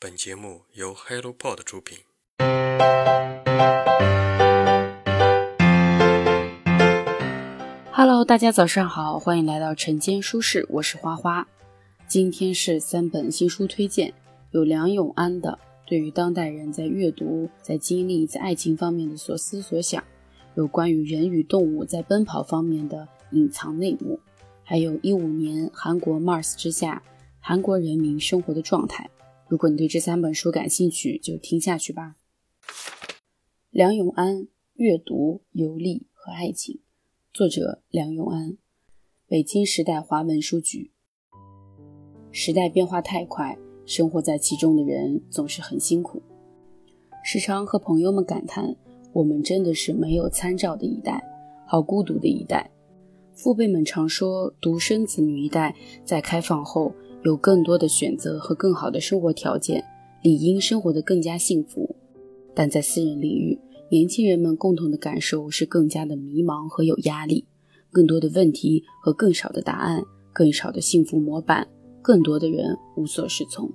本节目由 HelloPod 出品。Hello，大家早上好，欢迎来到晨间书适，我是花花。今天是三本新书推荐，有梁永安的对于当代人在阅读、在经历、在爱情方面的所思所想，有关于人与动物在奔跑方面的隐藏内幕，还有一五年韩国 Mars 之下韩国人民生活的状态。如果你对这三本书感兴趣，就听下去吧。梁永安阅读、游历和爱情，作者梁永安，北京时代华文书局。时代变化太快，生活在其中的人总是很辛苦，时常和朋友们感叹：我们真的是没有参照的一代，好孤独的一代。父辈们常说，独生子女一代在开放后。有更多的选择和更好的生活条件，理应生活得更加幸福。但在私人领域，年轻人们共同的感受是更加的迷茫和有压力，更多的问题和更少的答案，更少的幸福模板，更多的人无所适从。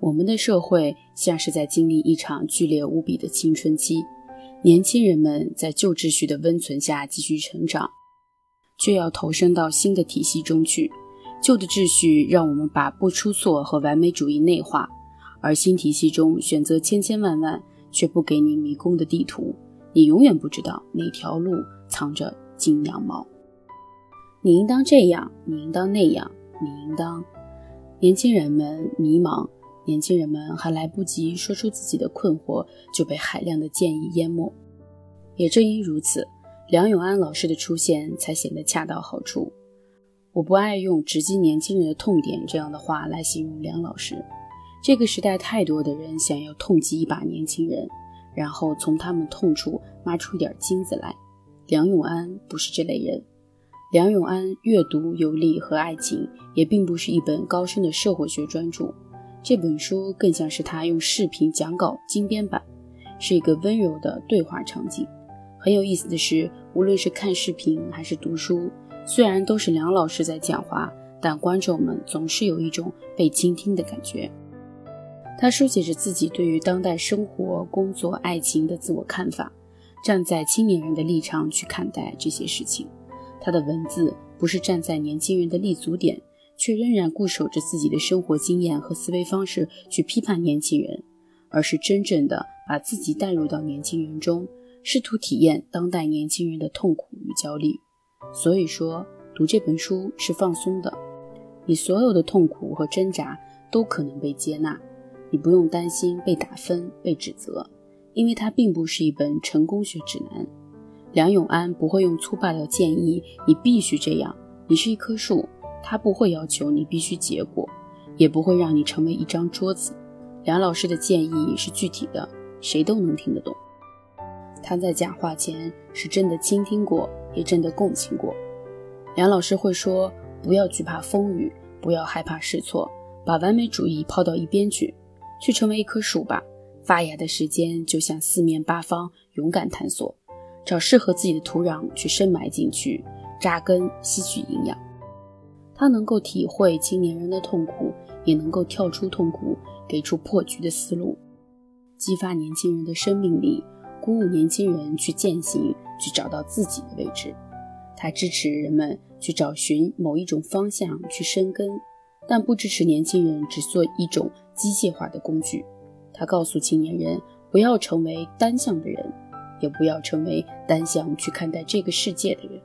我们的社会像是在经历一场剧烈无比的青春期，年轻人们在旧秩序的温存下继续成长，却要投身到新的体系中去。旧的秩序让我们把不出错和完美主义内化，而新体系中选择千千万万，却不给你迷宫的地图，你永远不知道哪条路藏着金羊毛。你应当这样，你应当那样，你应当……年轻人们迷茫，年轻人们还来不及说出自己的困惑，就被海量的建议淹没。也正因如此，梁永安老师的出现才显得恰到好处。我不爱用直击年轻人的痛点这样的话来形容梁老师。这个时代太多的人想要痛击一把年轻人，然后从他们痛处挖出一点金子来。梁永安不是这类人。梁永安阅读、游历和爱情也并不是一本高深的社会学专著，这本书更像是他用视频讲稿精编版，是一个温柔的对话场景。很有意思的是，无论是看视频还是读书。虽然都是梁老师在讲话，但观众们总是有一种被倾听的感觉。他书写着自己对于当代生活、工作、爱情的自我看法，站在青年人的立场去看待这些事情。他的文字不是站在年轻人的立足点，却仍然固守着自己的生活经验和思维方式去批判年轻人，而是真正的把自己带入到年轻人中，试图体验当代年轻人的痛苦与焦虑。所以说，读这本书是放松的，你所有的痛苦和挣扎都可能被接纳，你不用担心被打分、被指责，因为它并不是一本成功学指南。梁永安不会用粗暴的建议你必须这样，你是一棵树，他不会要求你必须结果，也不会让你成为一张桌子。梁老师的建议是具体的，谁都能听得懂。他在讲话前是真的倾听过。也真的共情过。梁老师会说：“不要惧怕风雨，不要害怕试错，把完美主义抛到一边去，去成为一棵树吧。发芽的时间就向四面八方勇敢探索，找适合自己的土壤去深埋进去，扎根吸取营养。他能够体会青年人的痛苦，也能够跳出痛苦，给出破局的思路，激发年轻人的生命力。”鼓舞年轻人去践行，去找到自己的位置。他支持人们去找寻某一种方向去生根，但不支持年轻人只做一种机械化的工具。他告诉青年人，不要成为单向的人，也不要成为单向去看待这个世界的人。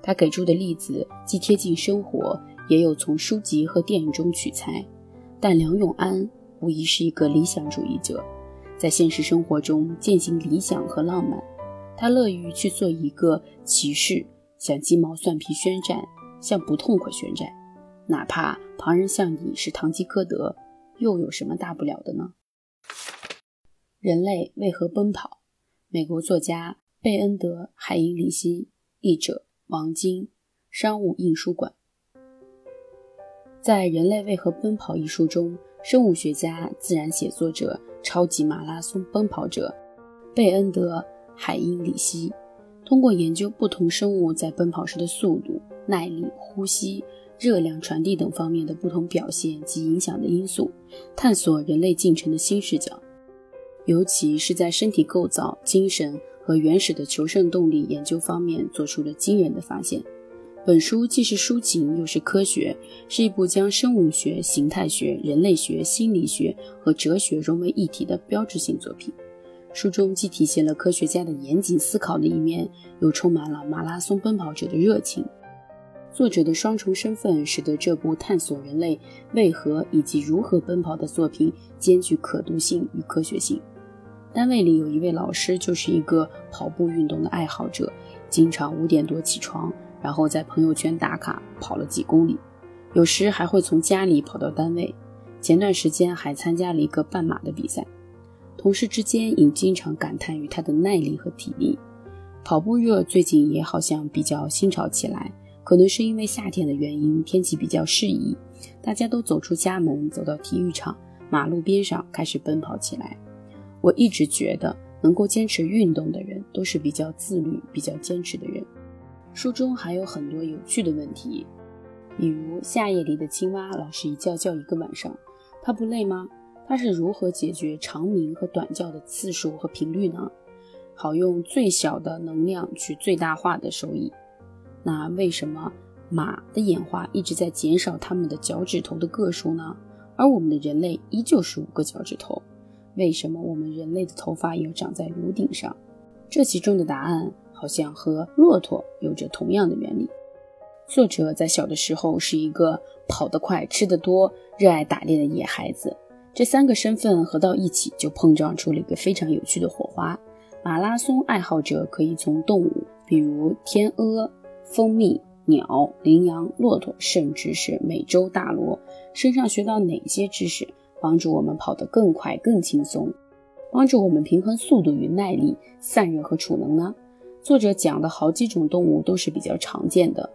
他给出的例子既贴近生活，也有从书籍和电影中取材。但梁永安无疑是一个理想主义者。在现实生活中践行理想和浪漫，他乐于去做一个骑士，向鸡毛蒜皮宣战，向不痛快宣战，哪怕旁人向你是堂吉诃德，又有什么大不了的呢？人类为何奔跑？美国作家贝恩德·海因里希，译者王晶，商务印书馆。在《人类为何奔跑》一书中，生物学家、自然写作者。超级马拉松奔跑者贝恩德·海因里希通过研究不同生物在奔跑时的速度、耐力、呼吸、热量传递等方面的不同表现及影响的因素，探索人类进程的新视角。尤其是在身体构造、精神和原始的求生动力研究方面做出了惊人的发现。本书既是抒情又是科学，是一部将生物学、形态学、人类学、心理学和哲学融为一体的标志性作品。书中既体现了科学家的严谨思考的一面，又充满了马拉松奔跑者的热情。作者的双重身份使得这部探索人类为何以及如何奔跑的作品兼具可读性与科学性。单位里有一位老师，就是一个跑步运动的爱好者，经常五点多起床。然后在朋友圈打卡跑了几公里，有时还会从家里跑到单位。前段时间还参加了一个半马的比赛，同事之间也经常感叹于他的耐力和体力。跑步热最近也好像比较新潮起来，可能是因为夏天的原因，天气比较适宜，大家都走出家门，走到体育场、马路边上开始奔跑起来。我一直觉得，能够坚持运动的人都是比较自律、比较坚持的人。书中还有很多有趣的问题，比如夏夜里的青蛙老是一觉叫一个晚上，它不累吗？它是如何解决长鸣和短叫的次数和频率呢？好用最小的能量去最大化的收益。那为什么马的演化一直在减少它们的脚趾头的个数呢？而我们的人类依旧是五个脚趾头？为什么我们人类的头发要长在颅顶上？这其中的答案。好像和骆驼有着同样的原理。作者在小的时候是一个跑得快、吃得多、热爱打猎的野孩子，这三个身份合到一起，就碰撞出了一个非常有趣的火花。马拉松爱好者可以从动物，比如天鹅、蜂蜜、鸟、羚羊、骆驼，甚至是美洲大螺身上学到哪些知识，帮助我们跑得更快、更轻松，帮助我们平衡速度与耐力、散热和储能呢？作者讲的好几种动物都是比较常见的，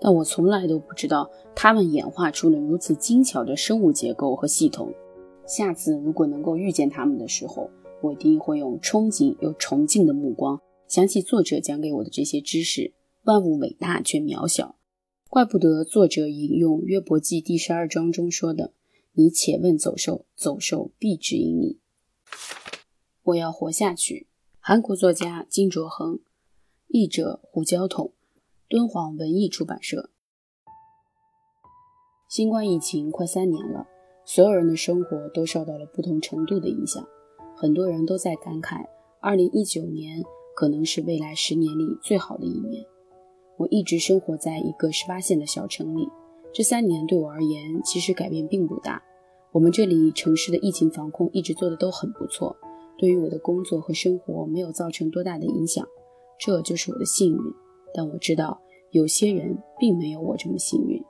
但我从来都不知道它们演化出了如此精巧的生物结构和系统。下次如果能够遇见他们的时候，我一定会用憧憬又崇敬的目光想起作者讲给我的这些知识。万物伟大却渺小，怪不得作者引用约伯记第十二章中说的：“你且问走兽，走兽必指引你。”我要活下去。韩国作家金卓恒。译者胡椒桶，敦煌文艺出版社。新冠疫情快三年了，所有人的生活都受到了不同程度的影响。很多人都在感慨，二零一九年可能是未来十年里最好的一年。我一直生活在一个十八线的小城里，这三年对我而言其实改变并不大。我们这里城市的疫情防控一直做的都很不错，对于我的工作和生活没有造成多大的影响。这就是我的幸运，但我知道有些人并没有我这么幸运。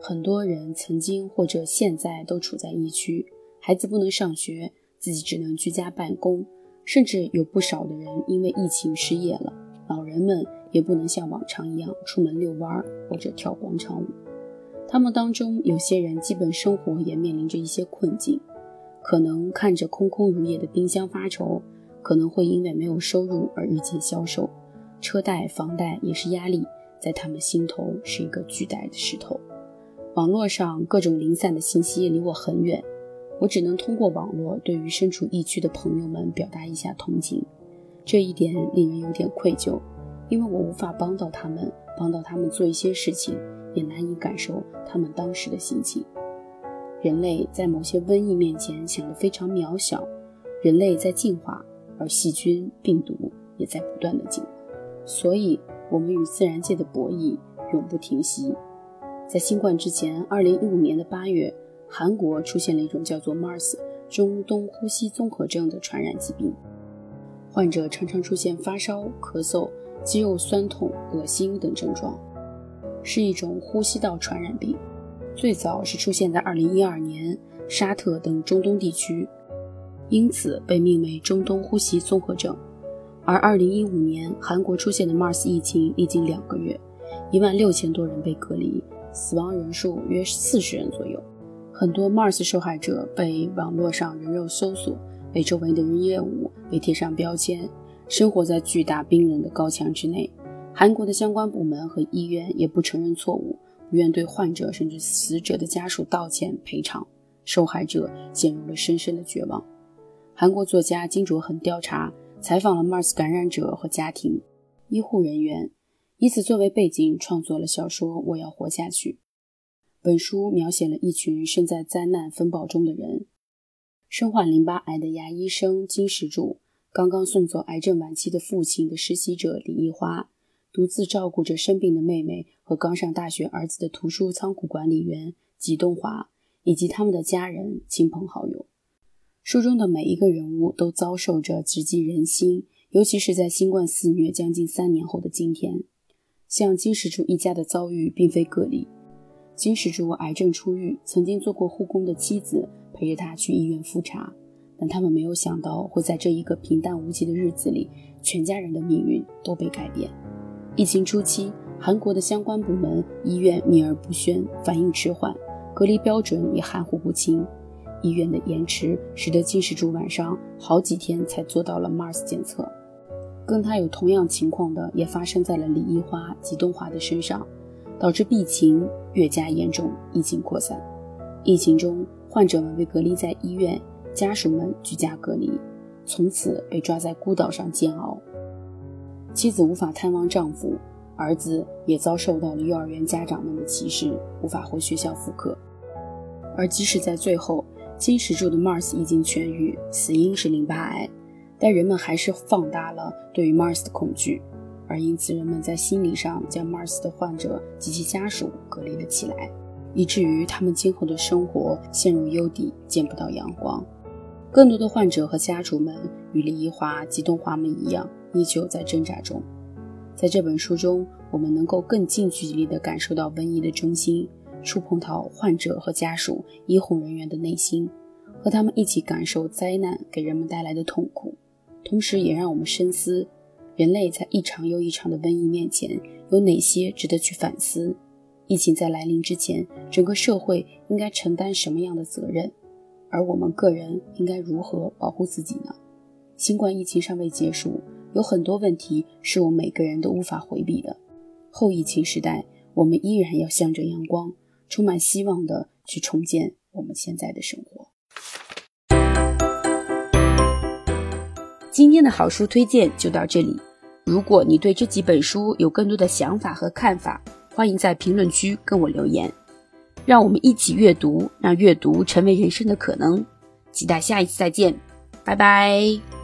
很多人曾经或者现在都处在疫区，孩子不能上学，自己只能居家办公，甚至有不少的人因为疫情失业了。老人们也不能像往常一样出门遛弯或者跳广场舞。他们当中有些人基本生活也面临着一些困境，可能看着空空如也的冰箱发愁。可能会因为没有收入而日渐消瘦，车贷、房贷也是压力，在他们心头是一个巨大的石头。网络上各种零散的信息离我很远，我只能通过网络对于身处疫区的朋友们表达一下同情。这一点令人有点愧疚，因为我无法帮到他们，帮到他们做一些事情，也难以感受他们当时的心情。人类在某些瘟疫面前显得非常渺小，人类在进化。而细菌、病毒也在不断的进化，所以，我们与自然界的博弈永不停息。在新冠之前，2015年的8月，韩国出现了一种叫做 MARS 中东呼吸综合症的传染疾病，患者常常出现发烧、咳嗽、肌肉酸痛、恶心等症状，是一种呼吸道传染病。最早是出现在2012年沙特等中东地区。因此被命为中东呼吸综合症。而2015年韩国出现的 MARS 疫情历经两个月，一万六千多人被隔离，死亡人数约四十人左右。很多 MARS 受害者被网络上人肉搜索，被周围的人厌恶，被贴上标签，生活在巨大冰冷的高墙之内。韩国的相关部门和医院也不承认错误，不愿对患者甚至死者的家属道歉赔偿，受害者陷入了深深的绝望。韩国作家金卓恒调查采访了 MERS 感染者和家庭、医护人员，以此作为背景创作了小说《我要活下去》。本书描写了一群身在灾难风暴中的人：身患淋巴癌的牙医生金石柱，刚刚送走癌症晚期的父亲的实习者李一花。独自照顾着生病的妹妹和刚上大学儿子的图书仓库管理员吉东华，以及他们的家人、亲朋好友。书中的每一个人物都遭受着直击人心，尤其是在新冠肆虐将近三年后的今天。像金石柱一家的遭遇并非个例。金石柱癌症初愈，曾经做过护工的妻子陪着他去医院复查，但他们没有想到会在这一个平淡无奇的日子里，全家人的命运都被改变。疫情初期，韩国的相关部门、医院秘而不宣，反应迟缓，隔离标准也含糊不清。医院的延迟使得金石柱晚上好几天才做到了 Mars 检测。跟他有同样情况的，也发生在了李一花、及东华的身上，导致病情越加严重，疫情扩散。疫情中，患者们被隔离在医院，家属们居家隔离，从此被抓在孤岛上煎熬。妻子无法探望丈夫，儿子也遭受到了幼儿园家长们的歧视，无法回学校复课。而即使在最后，金石柱的 Mars 已经痊愈，死因是淋巴癌，但人们还是放大了对于 Mars 的恐惧，而因此人们在心理上将 Mars 的患者及其家属隔离了起来，以至于他们今后的生活陷入幽底，见不到阳光。更多的患者和家属们与李一华、吉东华们一样。依旧在挣扎中，在这本书中，我们能够更近距离地感受到瘟疫的中心，触碰到患者和家属、医护人员的内心，和他们一起感受灾难给人们带来的痛苦，同时也让我们深思：人类在一场又一场的瘟疫面前，有哪些值得去反思？疫情在来临之前，整个社会应该承担什么样的责任？而我们个人应该如何保护自己呢？新冠疫情尚未结束。有很多问题是我们每个人都无法回避的。后疫情时代，我们依然要向着阳光，充满希望的去重建我们现在的生活。今天的好书推荐就到这里。如果你对这几本书有更多的想法和看法，欢迎在评论区跟我留言。让我们一起阅读，让阅读成为人生的可能。期待下一次再见，拜拜。